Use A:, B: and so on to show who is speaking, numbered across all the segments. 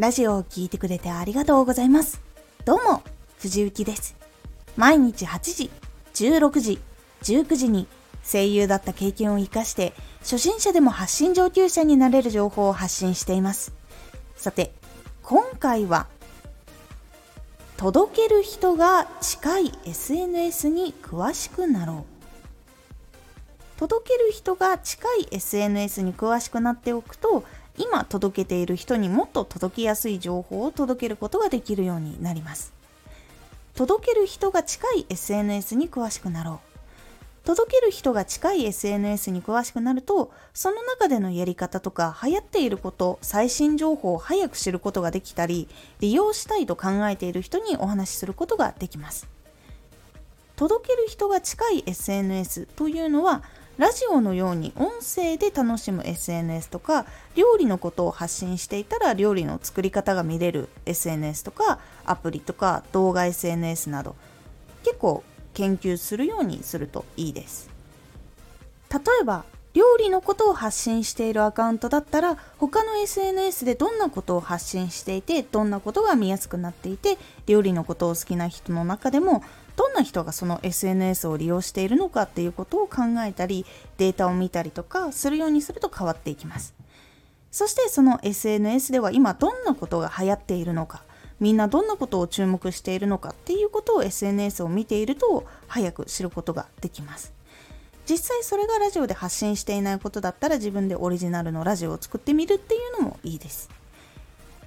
A: ラジオを聴いてくれてありがとうございます。どうも、藤幸です。毎日8時、16時、19時に声優だった経験を活かして初心者でも発信上級者になれる情報を発信しています。さて、今回は届ける人が近い SNS に詳しくなろう。届ける人が近い SNS に詳しくなっておくと今届けている人にもっと届きやすい情報を届けることができるようになります。届ける人が近い SNS に詳しくなろう。届ける人が近い SNS に詳しくなるとその中でのやり方とか流行っていること最新情報を早く知ることができたり利用したいと考えている人にお話しすることができます。届ける人が近い SNS というのはラジオのように音声で楽しむ SNS とか料理のことを発信していたら料理の作り方が見れる SNS とかアプリとか動画 SNS など結構研究するようにするといいです。例えば料理のことを発信しているアカウントだったら他の SNS でどんなことを発信していてどんなことが見やすくなっていて料理のことを好きな人の中でもどんな人がその SNS を利用しているのかっていうことを考えたりデータを見たりとかするようにすると変わっていきます。そしてその SNS では今どんなことが流行っているのかみんなどんなことを注目しているのかっていうことを SNS を見ていると早く知ることができます。実際それがラジオで発信していないことだったら自分でオリジナルのラジオを作ってみるっていうのもいいです。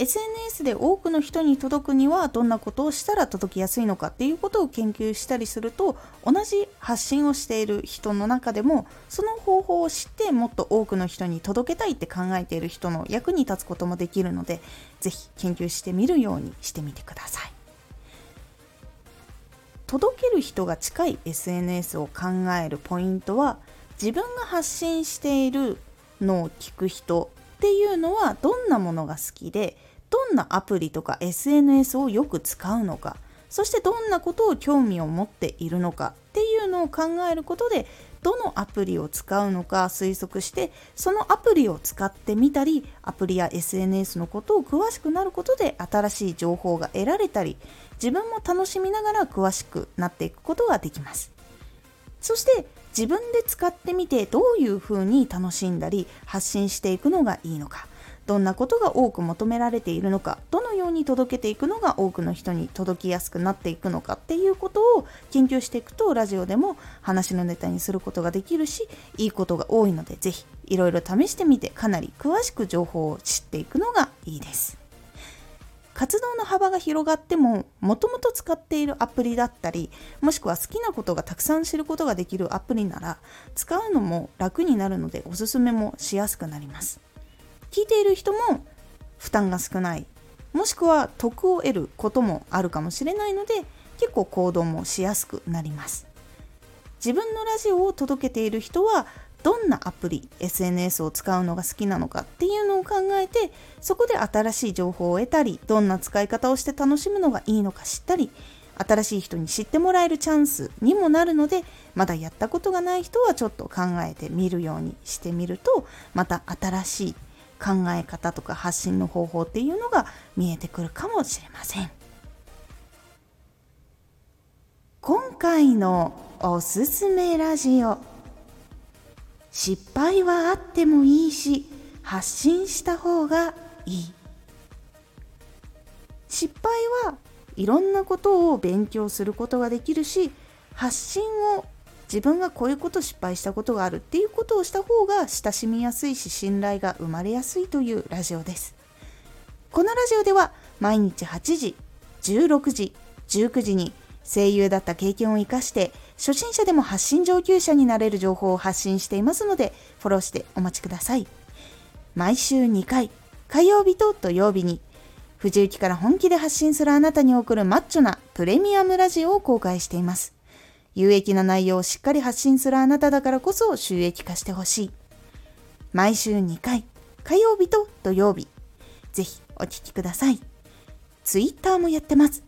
A: SNS で多くの人に届くにはどんなことをしたら届きやすいのかっていうことを研究したりすると同じ発信をしている人の中でもその方法を知ってもっと多くの人に届けたいって考えている人の役に立つこともできるので是非研究してみるようにしてみてください。届ける人が近い SNS を考えるポイントは自分が発信しているのを聞く人っていうのはどんなものが好きでどんなアプリとか SNS をよく使うのかそしてどんなことを興味を持っているのかっていうのを考えることでどのアプリを使うのか推測してそのアプリを使ってみたりアプリや SNS のことを詳しくなることで新しい情報が得られたり自分も楽しみながら詳しくなっていくことができます。そして自分で使ってみてどういうふうに楽しんだり発信していくのがいいのかどんなことが多く求められているのかどのように届けていくのが多くの人に届きやすくなっていくのかっていうことを研究していくとラジオでも話のネタにすることができるしいいことが多いので是非いろいろ試してみてかなり詳しく情報を知っていくのがいいです。活動の幅が広がってももともと使っているアプリだったりもしくは好きなことがたくさん知ることができるアプリなら使うのも楽になるのでおすすめもしやすくなります。聞いている人も負担が少ない。もしくは得を得ることもあるかもしれないので結構行動もしやすくなります。自分のラジオを届けている人はどんなアプリ SNS を使うのが好きなのかっていうのを考えてそこで新しい情報を得たりどんな使い方をして楽しむのがいいのか知ったり新しい人に知ってもらえるチャンスにもなるのでまだやったことがない人はちょっと考えてみるようにしてみるとまた新しい考え方とか発信の方法っていうのが見えてくるかもしれません。今回のおすすめラジオ。失敗はあってもいいし発信した方がいい。失敗はいろんなことを勉強することができるし発信を自分がこういうこと失敗したことがあるっていうことをした方が親しみやすいし信頼が生まれやすいというラジオです。このラジオでは毎日8時16時19時に声優だった経験を生かして初心者でも発信上級者になれる情報を発信していますのでフォローしてお待ちください毎週2回火曜日と土曜日に藤雪から本気で発信するあなたに送るマッチョなプレミアムラジオを公開しています有益な内容をしっかり発信するあなただからこそ収益化してほしい。毎週2回、火曜日と土曜日。ぜひお聴きください。ツイッターもやってます。